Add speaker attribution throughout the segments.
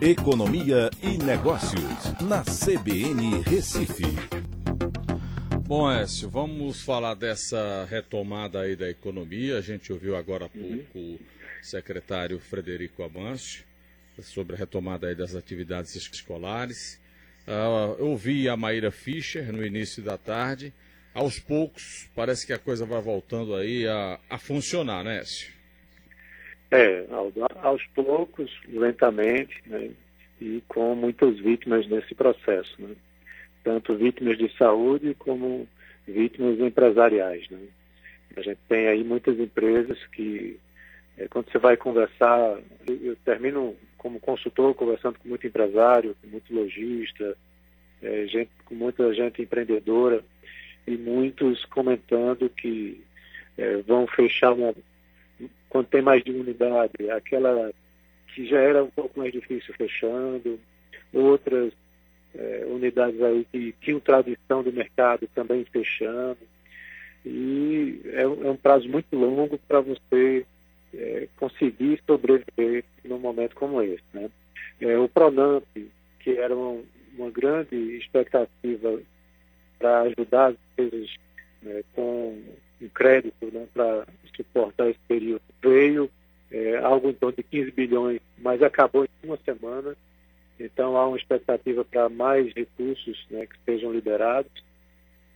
Speaker 1: Economia e Negócios, na CBN Recife.
Speaker 2: Bom, Écio, vamos falar dessa retomada aí da economia. A gente ouviu agora há pouco o secretário Frederico Amâncio sobre a retomada aí das atividades escolares. Uh, eu ouvi a Maíra Fischer no início da tarde. Aos poucos, parece que a coisa vai voltando aí a, a funcionar, né, Écio?
Speaker 3: É, aos poucos, lentamente, né, e com muitas vítimas nesse processo, né? tanto vítimas de saúde como vítimas empresariais. Né? A gente tem aí muitas empresas que, é, quando você vai conversar, eu, eu, termino como consultor conversando com muito empresário, com muito lojista, é, gente, com muita gente empreendedora, e muitos comentando que é, vão fechar uma, quando tem mais de uma unidade, aquela que já era um pouco mais difícil fechando, outras é, unidades aí que tinham tradição do mercado também fechando. E é, é um prazo muito longo para você é, conseguir sobreviver num momento como esse. Né? É, o Pronamp, que era uma, uma grande expectativa para ajudar as empresas com um crédito né, para suportar esse período, veio é, algo em torno de 15 bilhões, mas acabou em uma semana. Então há uma expectativa para mais recursos né, que sejam liberados.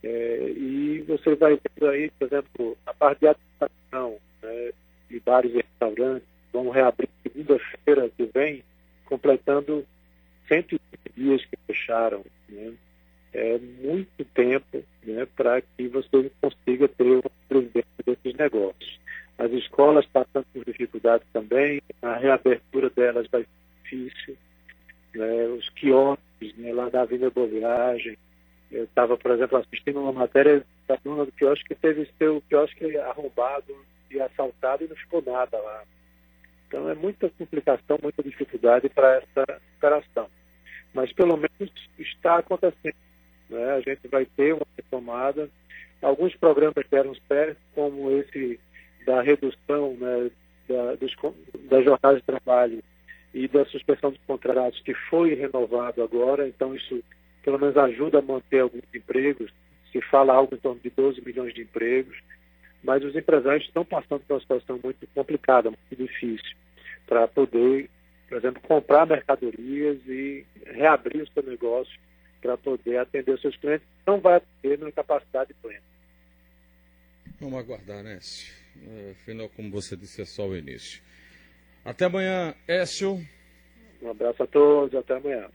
Speaker 3: É, e você vai ter aí, por exemplo, a parte de administração né, de bares e restaurantes vão reabrir segunda-feira que vem, completando 120 dias que fecharam. Né? É muito tempo né, para que você consiga ter uma presidência desses negócios. As escolas passando por dificuldades também, a reabertura delas vai ser difícil. Né, os quiosques né, lá da Avenida Boa Viagem. Eu estava, por exemplo, assistindo uma matéria da dona do quiosque que teve seu quiosque arrombado e assaltado e não ficou nada lá. Então é muita complicação, muita dificuldade para essa operação. Mas pelo menos está acontecendo. Né? A gente vai ter uma retomada. Alguns programas deram certo, como esse da redução né, da, dos, da jornada de trabalho e da suspensão dos contratos, que foi renovado agora. Então, isso pelo menos ajuda a manter alguns empregos. Se fala algo em torno de 12 milhões de empregos. Mas os empresários estão passando por uma situação muito complicada, muito difícil, para poder, por exemplo, comprar mercadorias e reabrir o seu negócio para poder atender os seus clientes, não vai atender na capacidade plena.
Speaker 2: Vamos aguardar, né, Écio? Afinal, como você disse, é só o início. Até amanhã, Écio.
Speaker 3: Um abraço a todos, até amanhã.